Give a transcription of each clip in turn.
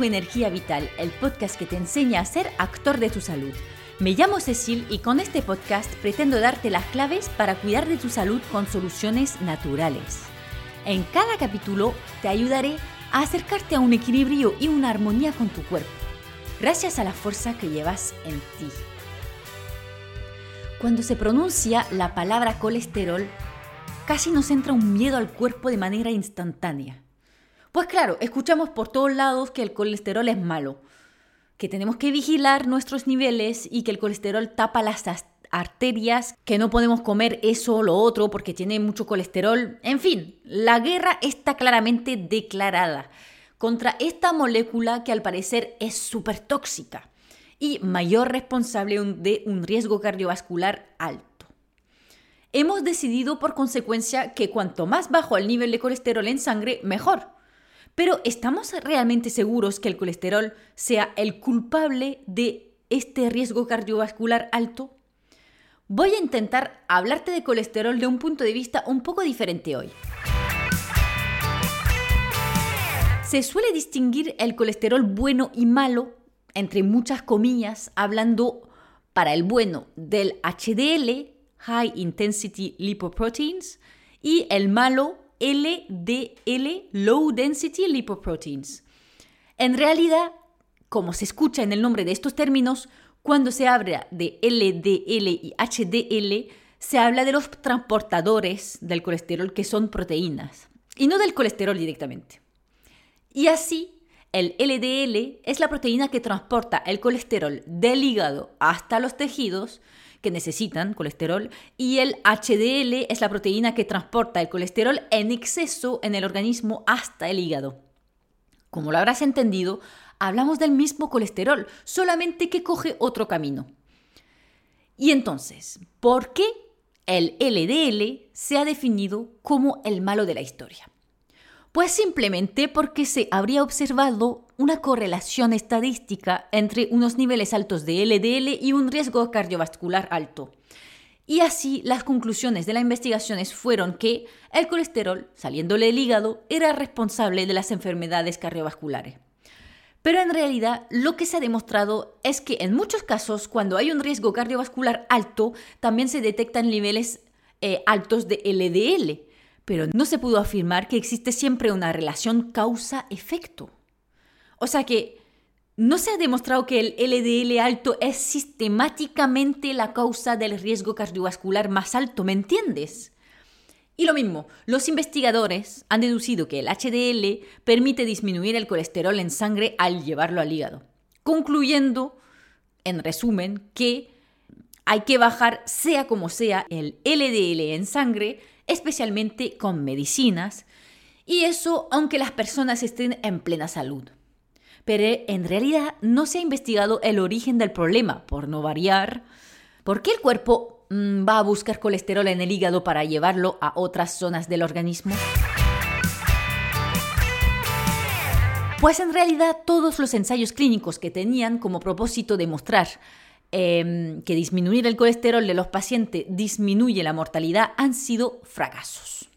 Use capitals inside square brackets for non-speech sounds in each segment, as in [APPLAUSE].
Tu energía vital, el podcast que te enseña a ser actor de tu salud. Me llamo Cecil y con este podcast pretendo darte las claves para cuidar de tu salud con soluciones naturales. En cada capítulo te ayudaré a acercarte a un equilibrio y una armonía con tu cuerpo, gracias a la fuerza que llevas en ti. Cuando se pronuncia la palabra colesterol, casi nos entra un miedo al cuerpo de manera instantánea. Pues claro, escuchamos por todos lados que el colesterol es malo, que tenemos que vigilar nuestros niveles y que el colesterol tapa las arterias, que no podemos comer eso o lo otro porque tiene mucho colesterol. En fin, la guerra está claramente declarada contra esta molécula que al parecer es súper tóxica y mayor responsable de un riesgo cardiovascular alto. Hemos decidido por consecuencia que cuanto más bajo el nivel de colesterol en sangre, mejor pero ¿estamos realmente seguros que el colesterol sea el culpable de este riesgo cardiovascular alto? Voy a intentar hablarte de colesterol de un punto de vista un poco diferente hoy. Se suele distinguir el colesterol bueno y malo, entre muchas comillas, hablando para el bueno del HDL, High Intensity Lipoproteins, y el malo LDL, Low Density Lipoproteins. En realidad, como se escucha en el nombre de estos términos, cuando se habla de LDL y HDL, se habla de los transportadores del colesterol que son proteínas, y no del colesterol directamente. Y así, el LDL es la proteína que transporta el colesterol del hígado hasta los tejidos que necesitan colesterol y el HDL es la proteína que transporta el colesterol en exceso en el organismo hasta el hígado. Como lo habrás entendido, hablamos del mismo colesterol, solamente que coge otro camino. Y entonces, ¿por qué el LDL se ha definido como el malo de la historia? Pues simplemente porque se habría observado una correlación estadística entre unos niveles altos de LDL y un riesgo cardiovascular alto. Y así las conclusiones de las investigaciones fueron que el colesterol, saliéndole del hígado, era responsable de las enfermedades cardiovasculares. Pero en realidad lo que se ha demostrado es que en muchos casos cuando hay un riesgo cardiovascular alto también se detectan niveles eh, altos de LDL pero no se pudo afirmar que existe siempre una relación causa-efecto. O sea que no se ha demostrado que el LDL alto es sistemáticamente la causa del riesgo cardiovascular más alto, ¿me entiendes? Y lo mismo, los investigadores han deducido que el HDL permite disminuir el colesterol en sangre al llevarlo al hígado, concluyendo, en resumen, que hay que bajar, sea como sea, el LDL en sangre especialmente con medicinas, y eso aunque las personas estén en plena salud. Pero en realidad no se ha investigado el origen del problema, por no variar. ¿Por qué el cuerpo mm, va a buscar colesterol en el hígado para llevarlo a otras zonas del organismo? Pues en realidad todos los ensayos clínicos que tenían como propósito demostrar Em, que disminuir el colesterol de los pacientes disminuye la mortalidad han sido fracasos.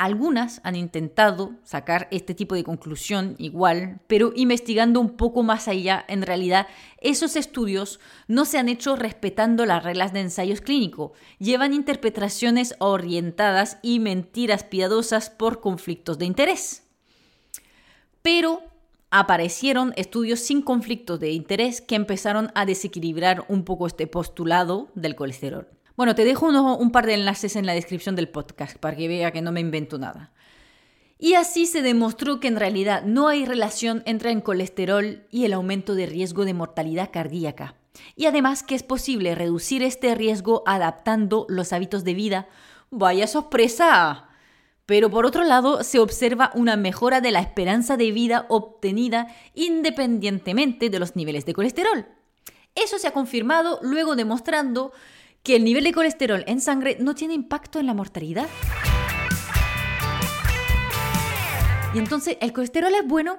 Algunas han intentado sacar este tipo de conclusión igual, pero investigando un poco más allá, en realidad esos estudios no se han hecho respetando las reglas de ensayos clínicos, llevan interpretaciones orientadas y mentiras piadosas por conflictos de interés. Pero aparecieron estudios sin conflictos de interés que empezaron a desequilibrar un poco este postulado del colesterol. Bueno, te dejo un par de enlaces en la descripción del podcast para que vea que no me invento nada. Y así se demostró que en realidad no hay relación entre el colesterol y el aumento de riesgo de mortalidad cardíaca. Y además que es posible reducir este riesgo adaptando los hábitos de vida. ¡Vaya sorpresa! Pero por otro lado, se observa una mejora de la esperanza de vida obtenida independientemente de los niveles de colesterol. Eso se ha confirmado luego demostrando que el nivel de colesterol en sangre no tiene impacto en la mortalidad. Y entonces, ¿el colesterol es bueno?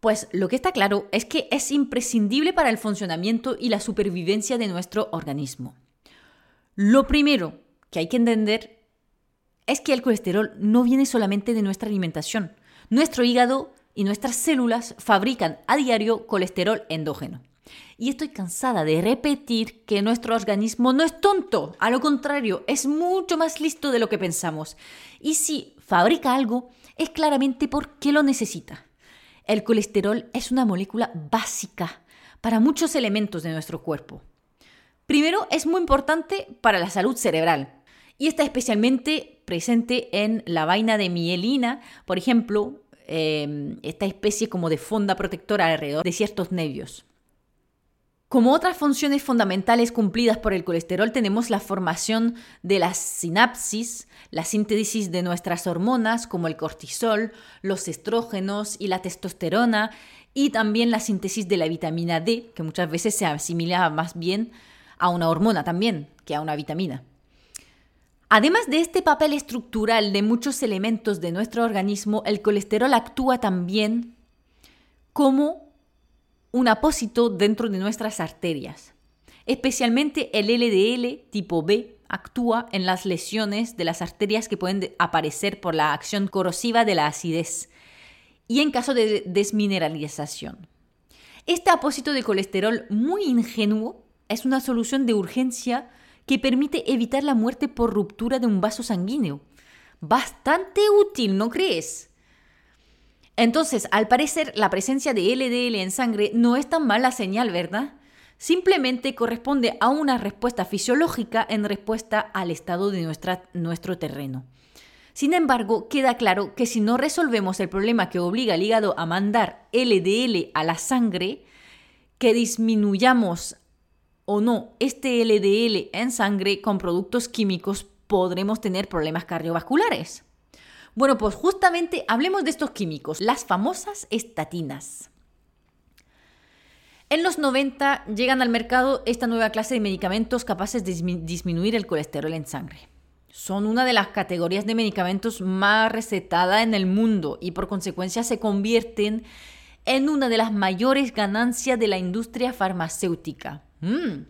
Pues lo que está claro es que es imprescindible para el funcionamiento y la supervivencia de nuestro organismo. Lo primero que hay que entender es que el colesterol no viene solamente de nuestra alimentación. Nuestro hígado y nuestras células fabrican a diario colesterol endógeno. Y estoy cansada de repetir que nuestro organismo no es tonto, a lo contrario, es mucho más listo de lo que pensamos. Y si fabrica algo, es claramente porque lo necesita. El colesterol es una molécula básica para muchos elementos de nuestro cuerpo. Primero, es muy importante para la salud cerebral y está especialmente presente en la vaina de mielina, por ejemplo, em, esta especie como de fonda protectora alrededor de ciertos nervios. Como otras funciones fundamentales cumplidas por el colesterol tenemos la formación de las sinapsis, la síntesis de nuestras hormonas como el cortisol, los estrógenos y la testosterona, y también la síntesis de la vitamina D, que muchas veces se asimila más bien a una hormona también que a una vitamina. Además de este papel estructural de muchos elementos de nuestro organismo, el colesterol actúa también como un apósito dentro de nuestras arterias. Especialmente el LDL tipo B actúa en las lesiones de las arterias que pueden aparecer por la acción corrosiva de la acidez y en caso de desmineralización. Este apósito de colesterol muy ingenuo es una solución de urgencia que permite evitar la muerte por ruptura de un vaso sanguíneo. Bastante útil, ¿no crees? Entonces, al parecer, la presencia de LDL en sangre no es tan mala señal, ¿verdad? Simplemente corresponde a una respuesta fisiológica en respuesta al estado de nuestro terreno. Sin embargo, queda claro que si no resolvemos el problema que obliga al hígado a mandar LDL a la sangre, que disminuyamos o no este LDL en sangre con productos químicos, podremos tener problemas cardiovasculares. Bueno, pues justamente hablemos de estos químicos, las famosas estatinas. En los 90 llegan al mercado esta nueva clase de medicamentos capaces de disminuir el colesterol en sangre. Son una de las categorías de medicamentos más recetada en el mundo y por consecuencia se convierten en una de las mayores ganancias de la industria farmacéutica. Mm,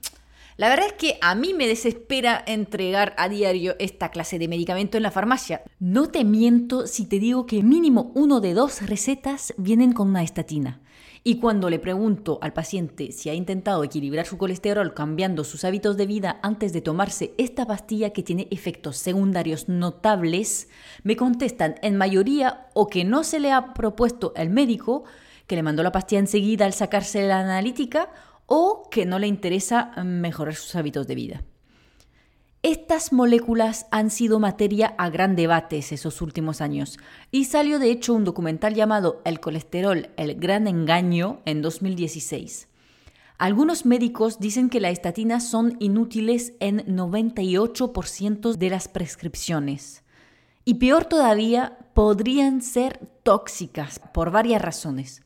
la verdad es que a mí me desespera entregar a diario esta clase de medicamento en la farmacia. No te miento si te digo que mínimo uno de dos recetas vienen con una estatina. Y cuando le pregunto al paciente si ha intentado equilibrar su colesterol cambiando sus hábitos de vida antes de tomarse esta pastilla que tiene efectos secundarios notables, me contestan en mayoría o que no se le ha propuesto el médico, que le mandó la pastilla enseguida al sacarse la analítica, o que no le interesa mejorar sus hábitos de vida. Estas moléculas han sido materia a gran debates esos últimos años y salió de hecho un documental llamado El colesterol, el gran engaño en 2016. Algunos médicos dicen que las estatinas son inútiles en 98% de las prescripciones. Y peor todavía, podrían ser tóxicas por varias razones.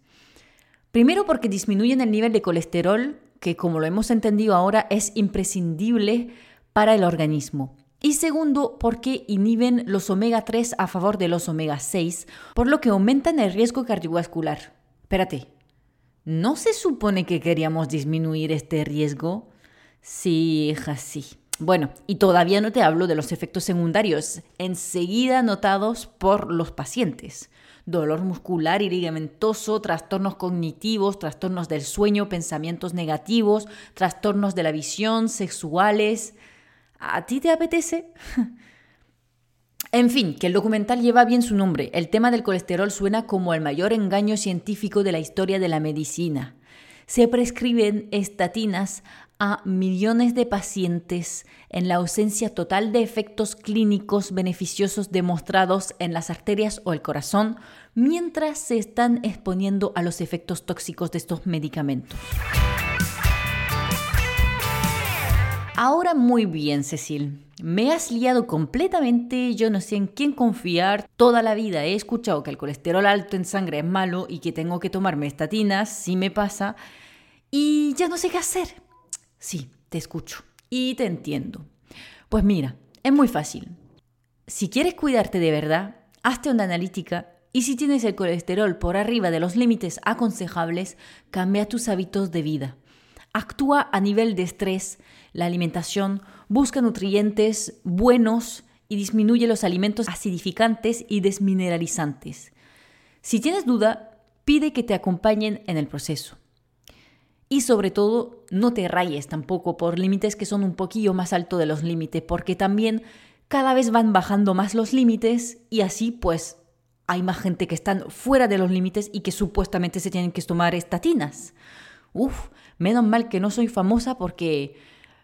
Primero porque disminuyen el nivel de colesterol, que como lo hemos entendido ahora es imprescindible para el organismo. Y segundo, porque inhiben los omega 3 a favor de los omega 6, por lo que aumentan el riesgo cardiovascular. Espérate, ¿no se supone que queríamos disminuir este riesgo? Sí, hija, sí. Bueno, y todavía no te hablo de los efectos secundarios, enseguida notados por los pacientes dolor muscular y ligamentoso, trastornos cognitivos, trastornos del sueño, pensamientos negativos, trastornos de la visión, sexuales. ¿A ti te apetece? [LAUGHS] en fin, que el documental lleva bien su nombre. El tema del colesterol suena como el mayor engaño científico de la historia de la medicina. Se prescriben estatinas a millones de pacientes en la ausencia total de efectos clínicos beneficiosos demostrados en las arterias o el corazón, mientras se están exponiendo a los efectos tóxicos de estos medicamentos. Ahora muy bien, Cecil. Me has liado completamente, yo no sé en quién confiar. Toda la vida he escuchado que el colesterol alto en sangre es malo y que tengo que tomarme estatinas si me pasa. Y ya no sé qué hacer. Sí, te escucho y te entiendo. Pues mira, es muy fácil. Si quieres cuidarte de verdad, hazte una analítica y si tienes el colesterol por arriba de los límites aconsejables, cambia tus hábitos de vida. Actúa a nivel de estrés, la alimentación, busca nutrientes buenos y disminuye los alimentos acidificantes y desmineralizantes. Si tienes duda, pide que te acompañen en el proceso. Y sobre todo, no te rayes tampoco por límites que son un poquillo más alto de los límites, porque también cada vez van bajando más los límites y así pues hay más gente que están fuera de los límites y que supuestamente se tienen que tomar estatinas. Uf, menos mal que no soy famosa porque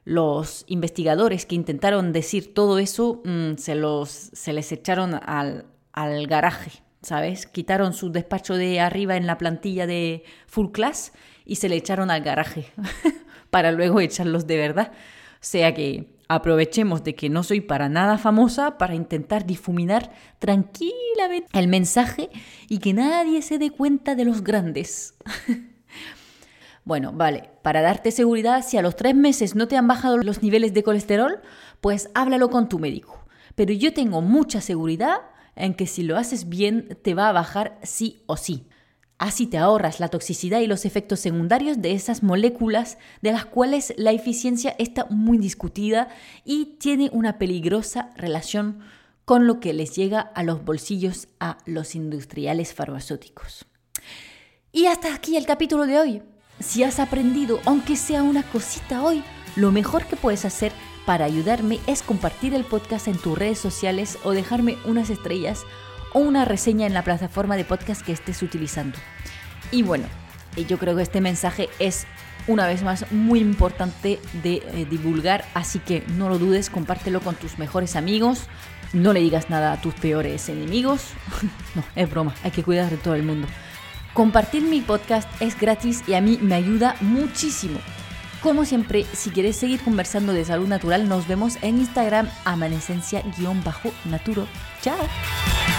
los investigadores que intentaron decir todo eso mm, se, los, se les echaron al, al garaje, ¿sabes? Quitaron su despacho de arriba en la plantilla de full class y se le echaron al garaje [LAUGHS] para luego echarlos de verdad. O sea que aprovechemos de que no soy para nada famosa para intentar difuminar tranquilamente el mensaje y que nadie se dé cuenta de los grandes. [LAUGHS] bueno, vale, para darte seguridad, si a los tres meses no te han bajado los niveles de colesterol, pues háblalo con tu médico. Pero yo tengo mucha seguridad en que si lo haces bien te va a bajar sí o sí. Así te ahorras la toxicidad y los efectos secundarios de esas moléculas de las cuales la eficiencia está muy discutida y tiene una peligrosa relación con lo que les llega a los bolsillos a los industriales farmacéuticos. Y hasta aquí el capítulo de hoy. Si has aprendido, aunque sea una cosita hoy, lo mejor que puedes hacer para ayudarme es compartir el podcast en tus redes sociales o dejarme unas estrellas o una reseña en la plataforma de podcast que estés utilizando. Y bueno, yo creo que este mensaje es una vez más muy importante de eh, divulgar, así que no lo dudes, compártelo con tus mejores amigos, no le digas nada a tus peores enemigos. [LAUGHS] no, es broma, hay que cuidar de todo el mundo. Compartir mi podcast es gratis y a mí me ayuda muchísimo. Como siempre, si quieres seguir conversando de salud natural, nos vemos en Instagram amanecencia-naturo. Chao.